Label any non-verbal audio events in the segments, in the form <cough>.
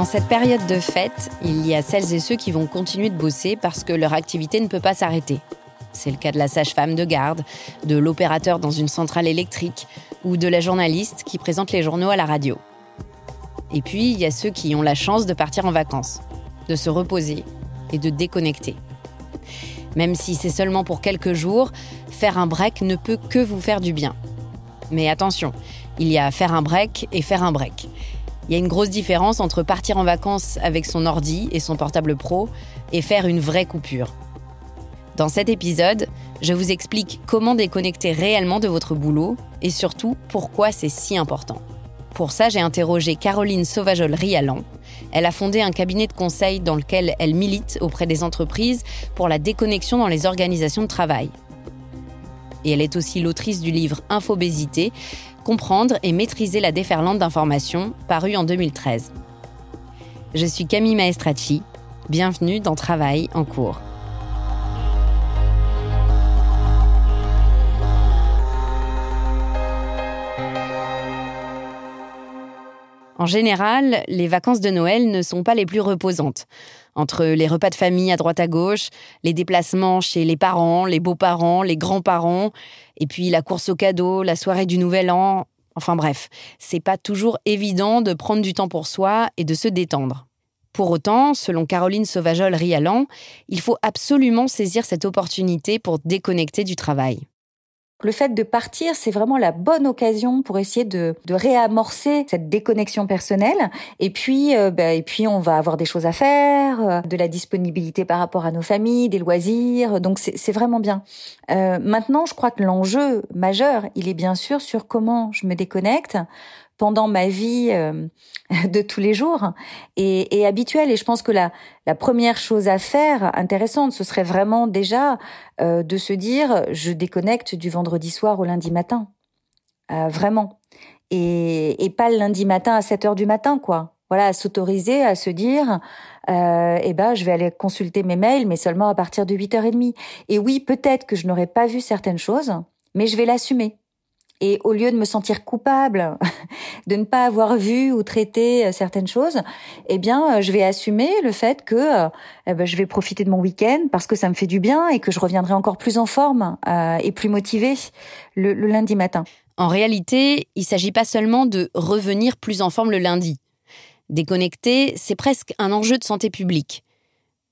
En cette période de fête, il y a celles et ceux qui vont continuer de bosser parce que leur activité ne peut pas s'arrêter. C'est le cas de la sage-femme de garde, de l'opérateur dans une centrale électrique ou de la journaliste qui présente les journaux à la radio. Et puis, il y a ceux qui ont la chance de partir en vacances, de se reposer et de déconnecter. Même si c'est seulement pour quelques jours, faire un break ne peut que vous faire du bien. Mais attention, il y a faire un break et faire un break. Il y a une grosse différence entre partir en vacances avec son ordi et son portable pro et faire une vraie coupure. Dans cet épisode, je vous explique comment déconnecter réellement de votre boulot et surtout pourquoi c'est si important. Pour ça, j'ai interrogé Caroline Sauvajol-Rialan. Elle a fondé un cabinet de conseil dans lequel elle milite auprès des entreprises pour la déconnexion dans les organisations de travail. Et elle est aussi l'autrice du livre Infobésité, Comprendre et maîtriser la déferlante d'informations, paru en 2013. Je suis Camille Maestracci. Bienvenue dans Travail en cours. En général, les vacances de Noël ne sont pas les plus reposantes. Entre les repas de famille à droite à gauche, les déplacements chez les parents, les beaux-parents, les grands-parents, et puis la course aux cadeaux, la soirée du Nouvel An, enfin bref, c'est pas toujours évident de prendre du temps pour soi et de se détendre. Pour autant, selon Caroline Sauvajol-Rialan, il faut absolument saisir cette opportunité pour déconnecter du travail. Le fait de partir, c'est vraiment la bonne occasion pour essayer de, de réamorcer cette déconnexion personnelle. Et puis, euh, bah, et puis, on va avoir des choses à faire, euh, de la disponibilité par rapport à nos familles, des loisirs. Donc, c'est vraiment bien. Euh, maintenant, je crois que l'enjeu majeur, il est bien sûr sur comment je me déconnecte pendant ma vie euh, <laughs> de tous les jours et, habituelle. Et je pense que la, première chose à faire, intéressante, ce serait vraiment déjà euh, de se dire, je déconnecte du vendredi soir au lundi matin. Euh, vraiment. Et, pas le lundi matin à 7 heures du matin, quoi. Voilà, à s'autoriser à se dire, eh ben, je vais aller consulter mes mails, mais seulement à partir de 8h30. Et oui, peut-être que je n'aurais pas vu certaines choses, mais je vais l'assumer. Et au lieu de me sentir coupable de ne pas avoir vu ou traité euh, certaines choses, eh bien, euh, je vais assumer le fait que euh, eh ben, je vais profiter de mon week-end parce que ça me fait du bien et que je reviendrai encore plus en forme et plus motivée le, le lundi matin. En réalité, il ne s'agit pas seulement de revenir plus en forme le lundi. Déconnecter, c'est presque un enjeu de santé publique.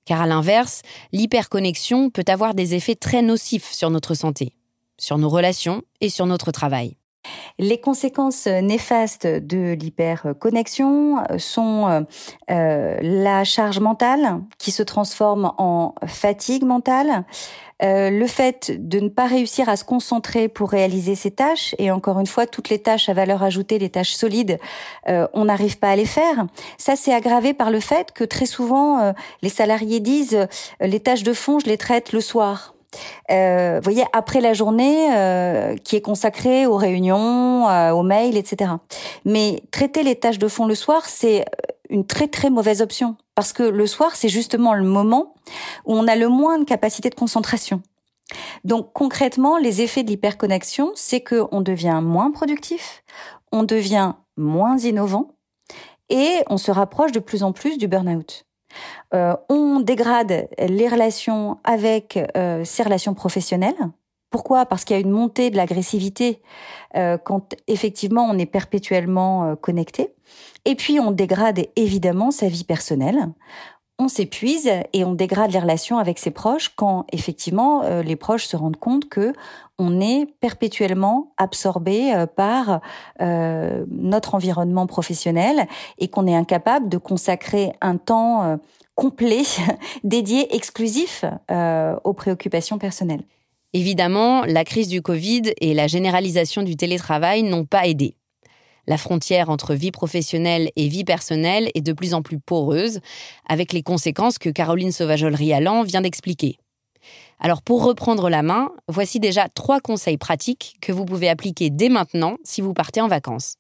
Car à l'inverse, l'hyperconnexion peut avoir des effets très nocifs sur notre santé sur nos relations et sur notre travail. Les conséquences néfastes de l'hyperconnexion sont euh, la charge mentale qui se transforme en fatigue mentale, euh, le fait de ne pas réussir à se concentrer pour réaliser ses tâches, et encore une fois, toutes les tâches à valeur ajoutée, les tâches solides, euh, on n'arrive pas à les faire. Ça, c'est aggravé par le fait que très souvent, euh, les salariés disent les tâches de fond, je les traite le soir. Euh, voyez, après la journée qui est consacrée aux réunions, aux mails, etc. Mais traiter les tâches de fond le soir, c'est une très très mauvaise option parce que le soir c'est justement le moment où on a le moins de capacité de concentration. Donc concrètement, les effets de l'hyperconnexion, c'est que on devient moins productif, on devient moins innovant et on se rapproche de plus en plus du burn-out. Euh, on dégrade les relations avec euh, ses relations professionnelles. Pourquoi? Parce qu'il y a une montée de l'agressivité euh, quand effectivement on est perpétuellement connecté. Et puis on dégrade évidemment sa vie personnelle. On s'épuise et on dégrade les relations avec ses proches quand effectivement euh, les proches se rendent compte que on est perpétuellement absorbé euh, par euh, notre environnement professionnel et qu'on est incapable de consacrer un temps complet <laughs> dédié exclusif aux préoccupations personnelles. Évidemment, la crise du Covid et la généralisation du télétravail n'ont pas aidé. La frontière entre vie professionnelle et vie personnelle est de plus en plus poreuse, avec les conséquences que Caroline Sauvageol-Rialan vient d'expliquer. Alors pour reprendre la main, voici déjà trois conseils pratiques que vous pouvez appliquer dès maintenant si vous partez en vacances.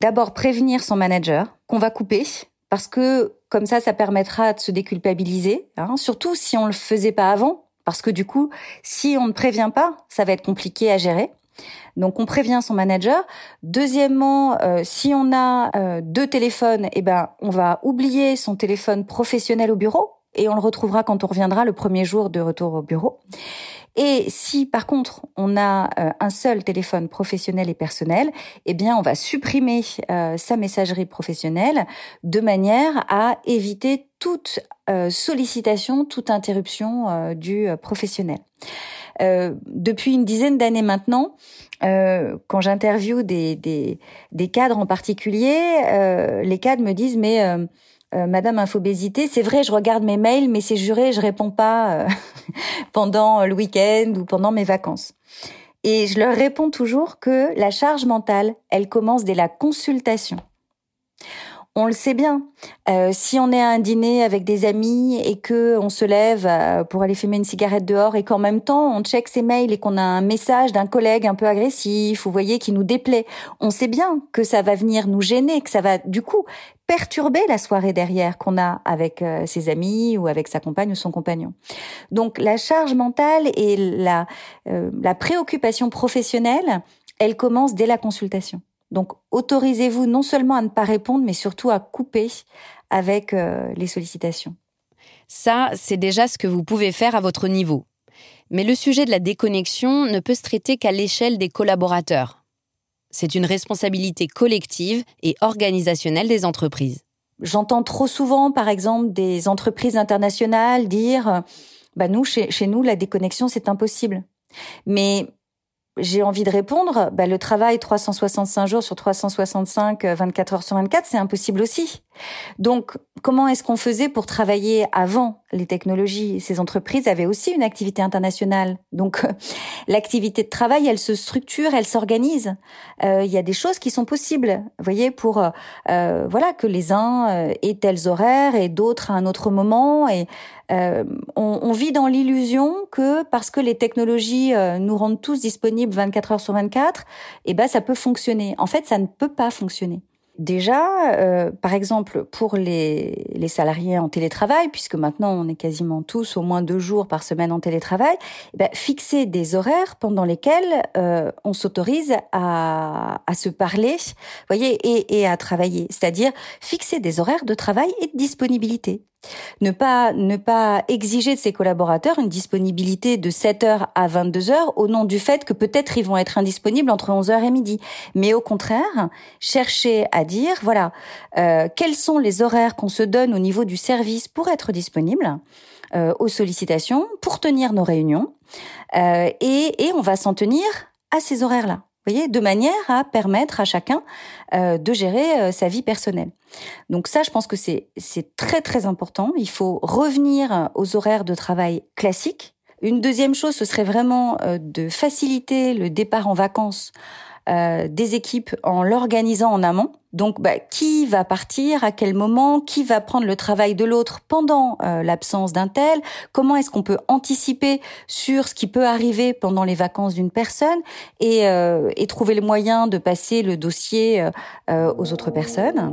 D'abord prévenir son manager qu'on va couper parce que comme ça, ça permettra de se déculpabiliser, hein, surtout si on le faisait pas avant, parce que du coup, si on ne prévient pas, ça va être compliqué à gérer. Donc on prévient son manager. Deuxièmement, euh, si on a euh, deux téléphones, eh ben on va oublier son téléphone professionnel au bureau et on le retrouvera quand on reviendra le premier jour de retour au bureau. Et si par contre on a euh, un seul téléphone professionnel et personnel, eh bien on va supprimer sa messagerie professionnelle de manière à éviter toute sollicitation, toute interruption du professionnel. Euh, depuis une dizaine d'années maintenant, euh, quand j'interviewe des, des, cadres en particulier, euh, les cadres me disent mais euh, euh, Madame Infobésité, c'est vrai, je regarde mes mails, mais c'est juré, je réponds pas <laughs> pendant le week-end ou pendant mes vacances. Et je leur réponds toujours que la charge mentale, elle commence dès la consultation on le sait bien. Euh, si on est à un dîner avec des amis et que on se lève euh, pour aller fumer une cigarette dehors et qu'en même temps on check ses mails et qu'on a un message d'un collègue un peu agressif, vous voyez, qui nous déplaît, on sait bien que ça va venir nous gêner, que ça va du coup perturber la soirée derrière qu'on a avec euh, ses amis ou avec sa compagne ou son compagnon. Donc la charge mentale et la, la préoccupation professionnelle, elle commence dès la consultation. Donc autorisez-vous non seulement à ne pas répondre, mais surtout à couper avec euh, les sollicitations. Ça, c'est déjà ce que vous pouvez faire à votre niveau. Mais le sujet de la déconnexion ne peut se traiter qu'à l'échelle des collaborateurs. C'est une responsabilité collective et organisationnelle des entreprises. J'entends trop souvent, par exemple, des entreprises internationales dire bah nous, chez, chez nous, la déconnexion, c'est impossible. Mais j'ai envie de répondre, bah, le travail 365 jours sur 365, 24 euh, heures sur 24, c'est impossible aussi. Donc, comment est-ce qu'on faisait pour travailler avant les technologies? Ces entreprises avaient aussi une activité internationale. Donc, l'activité de travail, elle se structure, elle s'organise. Euh, il y a des choses qui sont possibles, vous voyez, pour euh, voilà que les uns aient tels horaires et d'autres à un autre moment. Et on, on, vit dans l'illusion que parce que les technologies nous rendent tous disponibles 24 heures sur 24, eh ben ça peut fonctionner. En fait, ça ne peut pas fonctionner. Déjà, euh, par exemple, pour les, les salariés en télétravail, puisque maintenant on est quasiment tous au moins deux jours par semaine en télétravail, eh ben, fixer des horaires pendant lesquels euh, on s'autorise à, à se parler, voyez, et, et à travailler. C'est-à-dire fixer des horaires de travail et de disponibilité. Ne pas, ne pas exiger de ses collaborateurs une disponibilité de 7h à 22h au nom du fait que peut-être ils vont être indisponibles entre 11h et midi. Mais au contraire, chercher à dire, voilà, euh, quels sont les horaires qu'on se donne au niveau du service pour être disponible euh, aux sollicitations, pour tenir nos réunions, euh, et, et on va s'en tenir à ces horaires-là. Voyez, de manière à permettre à chacun euh, de gérer euh, sa vie personnelle. Donc ça, je pense que c'est c'est très très important. Il faut revenir aux horaires de travail classiques. Une deuxième chose, ce serait vraiment euh, de faciliter le départ en vacances euh, des équipes en l'organisant en amont. Donc, bah, qui va partir, à quel moment, qui va prendre le travail de l'autre pendant euh, l'absence d'un tel, comment est-ce qu'on peut anticiper sur ce qui peut arriver pendant les vacances d'une personne et, euh, et, trouver le moyen de passer le dossier aux autres personnes.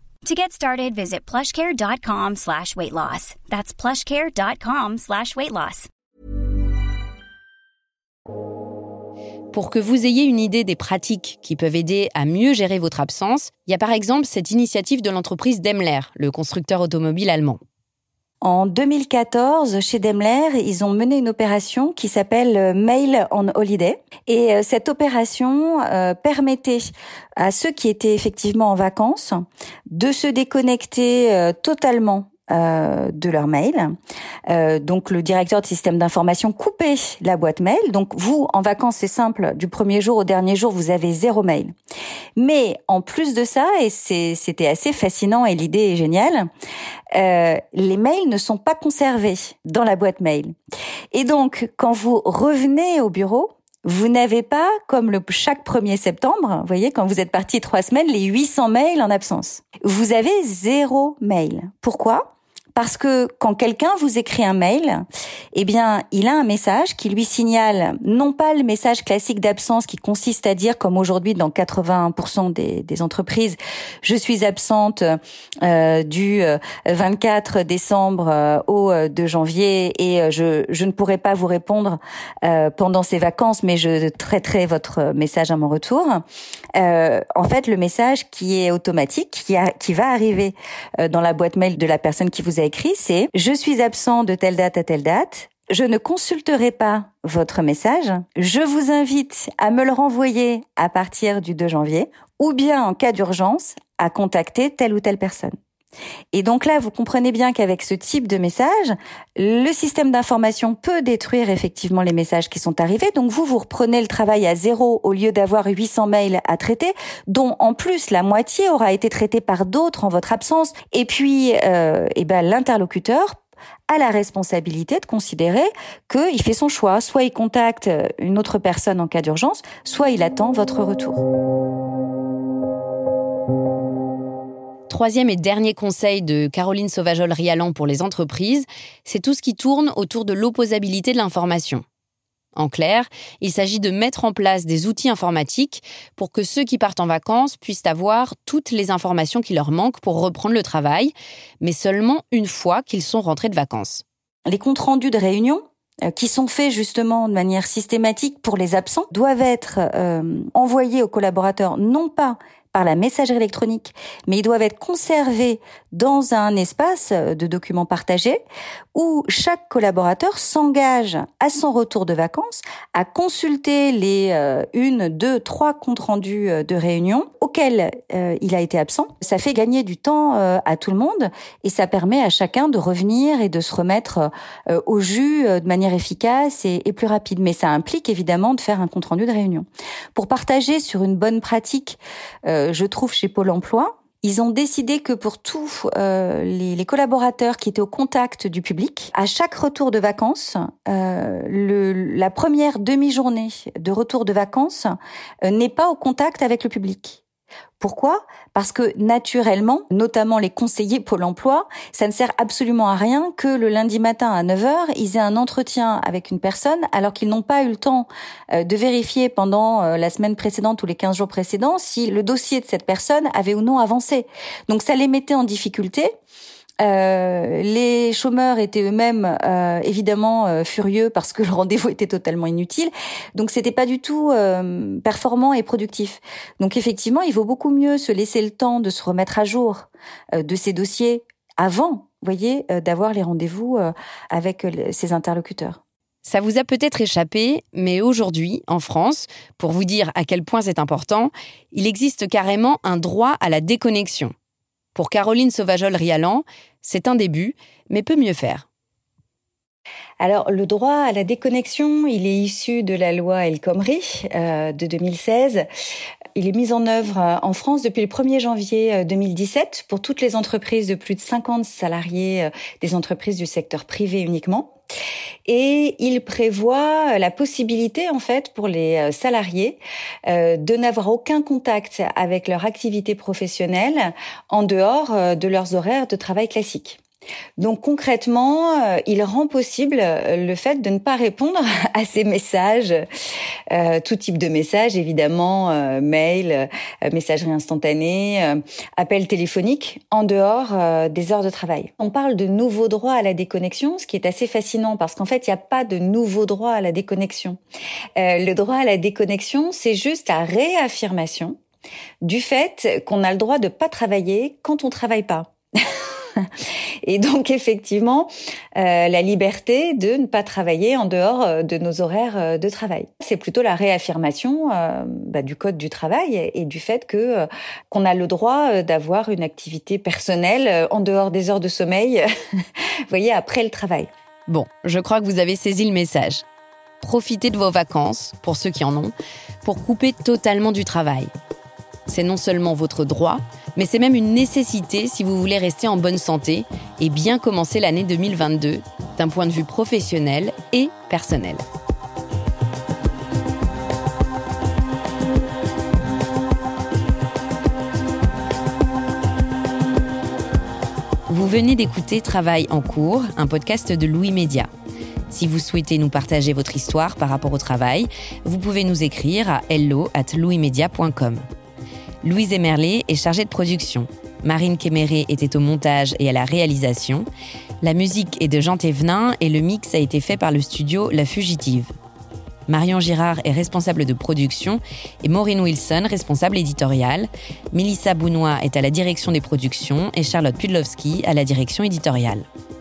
To get started, visit plushcare.com slash weight. Pour que vous ayez une idée des pratiques qui peuvent aider à mieux gérer votre absence, il y a par exemple cette initiative de l'entreprise Daimler, le constructeur automobile allemand. En 2014, chez Daimler, ils ont mené une opération qui s'appelle euh, Mail on Holiday. Et euh, cette opération euh, permettait à ceux qui étaient effectivement en vacances de se déconnecter totalement euh, de leur mail. Euh, donc le directeur de système d'information coupait la boîte mail. Donc vous, en vacances, c'est simple, du premier jour au dernier jour, vous avez zéro mail. Mais en plus de ça, et c'était assez fascinant et l'idée est géniale, euh, les mails ne sont pas conservés dans la boîte mail. Et donc, quand vous revenez au bureau, vous n'avez pas, comme le chaque 1er septembre, vous voyez, quand vous êtes parti trois semaines, les 800 mails en absence. Vous avez zéro mail. Pourquoi? Parce que quand quelqu'un vous écrit un mail, eh bien, il a un message qui lui signale non pas le message classique d'absence qui consiste à dire, comme aujourd'hui dans 80% des, des, entreprises, je suis absente euh, du 24 euh, décembre euh, au 2 janvier et je, je ne pourrai pas vous répondre pendant ces vacances, mais je traiterai votre message à mon retour. En fait, le message qui est automatique, qui, qui va arriver dans la boîte mail de la personne qui vous a écrit, c'est je suis absent de telle date à telle date. Je ne consulterai pas votre message. Je vous invite à me le renvoyer à partir du 2 janvier ou bien en cas d'urgence à contacter telle ou telle personne. Et donc là, vous comprenez bien qu'avec ce type de message, le système d'information peut détruire effectivement les messages qui sont arrivés. Donc vous, vous reprenez le travail à zéro au lieu d'avoir 800 mails à traiter, dont en plus la moitié aura été traitée par d'autres en votre absence. Et puis, euh, eh ben, l'interlocuteur a la responsabilité de considérer qu'il fait son choix. Soit il contacte une autre personne en cas d'urgence, soit il attend votre retour. Troisième et dernier conseil de Caroline Sauvajol-Rialan pour les entreprises, c'est tout ce qui tourne autour de l'opposabilité de l'information. En clair, il s'agit de mettre en place des outils informatiques pour que ceux qui partent en vacances puissent avoir toutes les informations qui leur manquent pour reprendre le travail, mais seulement une fois qu'ils sont rentrés de vacances. Les comptes rendus de réunion euh, qui sont faits justement de manière systématique pour les absents doivent être euh, envoyés aux collaborateurs non pas par la messagerie électronique, mais ils doivent être conservés dans un espace de documents partagés où chaque collaborateur s'engage à son retour de vacances à consulter les euh, une, deux, trois comptes rendus euh, de réunion auxquels euh, il a été absent. Ça fait gagner du temps à tout le monde et ça permet à chacun de revenir et de se remettre au jus de manière efficace et plus rapide. Mais ça implique évidemment de faire un compte rendu de réunion. Pour partager sur une bonne pratique, je trouve chez Pôle Emploi, ils ont décidé que pour tous euh, les, collaborateurs qui étaient au contact du public, à chaque retour de vacances, euh, la première demi-journée de retour de vacances euh, n'est pas au contact avec le public. Pourquoi? Parce que naturellement, notamment les conseillers Pôle emploi, ça ne sert absolument à rien que le lundi matin à 9h, ils aient un entretien avec une personne alors qu'ils n'ont pas eu le temps euh, de vérifier pendant euh, la semaine précédente ou les 15 jours précédents si le dossier de cette personne avait ou non avancé. Donc ça les mettait en difficulté Euh, les chômeurs étaient eux-mêmes euh, évidemment euh, furieux parce que <laughs> le rendez-vous était totalement inutile. Donc c'était pas du tout performant et productif. Donc effectivement, il vaut beaucoup mieux se laisser le temps de se remettre à jour de ces dossiers avant, voyez, d'avoir les rendez-vous avec ses interlocuteurs. Ça vous a peut-être échappé, mais aujourd'hui, en France, pour vous dire à quel point c'est important, il existe carrément un droit à la déconnexion. Pour Caroline Sauvajol-Rialan, c'est un début, mais peut mieux faire. Alors, le droit à la déconnexion, il est issu de la loi El Khomri euh, de 2016. Il est mis en œuvre euh, en France depuis le 1er janvier 2017 euh, pour toutes les entreprises de plus de 50 salariés des entreprises du secteur privé uniquement. Et il prévoit la possibilité, en fait, pour les salariés de n'avoir aucun contact avec leur activité professionnelle en dehors de leurs horaires de travail classiques. Donc concrètement, euh, il rend possible euh, le fait de ne pas répondre <laughs> à ces messages, euh, tout type de messages évidemment, mail, messagerie instantanée, appel téléphonique, en dehors des heures de travail. On parle de nouveaux droits à la déconnexion, ce qui est assez fascinant parce qu'en fait, il n'y a pas de nouveau droit à la déconnexion. le droit à la déconnexion, c'est juste la réaffirmation du fait qu'on a le droit de pas travailler quand on travaille pas. <laughs> <laughs> Et donc effectivement, euh, la liberté de ne pas travailler en dehors euh, de nos horaires euh, de travail. C'est plutôt la réaffirmation bah, du code du travail et, du fait que qu'on a le droit d'avoir une activité personnelle en dehors des heures de sommeil, <laughs> vous voyez, après le travail. Bon, je crois que vous avez saisi le message. Profitez de vos vacances, pour ceux qui en ont, pour couper totalement du travail. C'est non seulement votre droit, mais c'est même une nécessité si vous voulez rester en bonne santé et bien commencer l'année 2022 d'un point de vue professionnel et personnel. Vous venez d'écouter Travail en cours, un podcast de Louis Média. Si vous souhaitez nous partager votre histoire par rapport au travail, vous pouvez nous écrire à hello at. Louise Emerlet est chargée de production. Marine Kéméré était au montage et à la réalisation. La musique est de Jean Thévenin et le mix a été fait par le studio La Fugitive. Marion Girard est responsable de production et Maureen Wilson responsable éditoriale. Melissa Bounois est à la direction des productions et Charlotte Pudlowski à la direction éditoriale.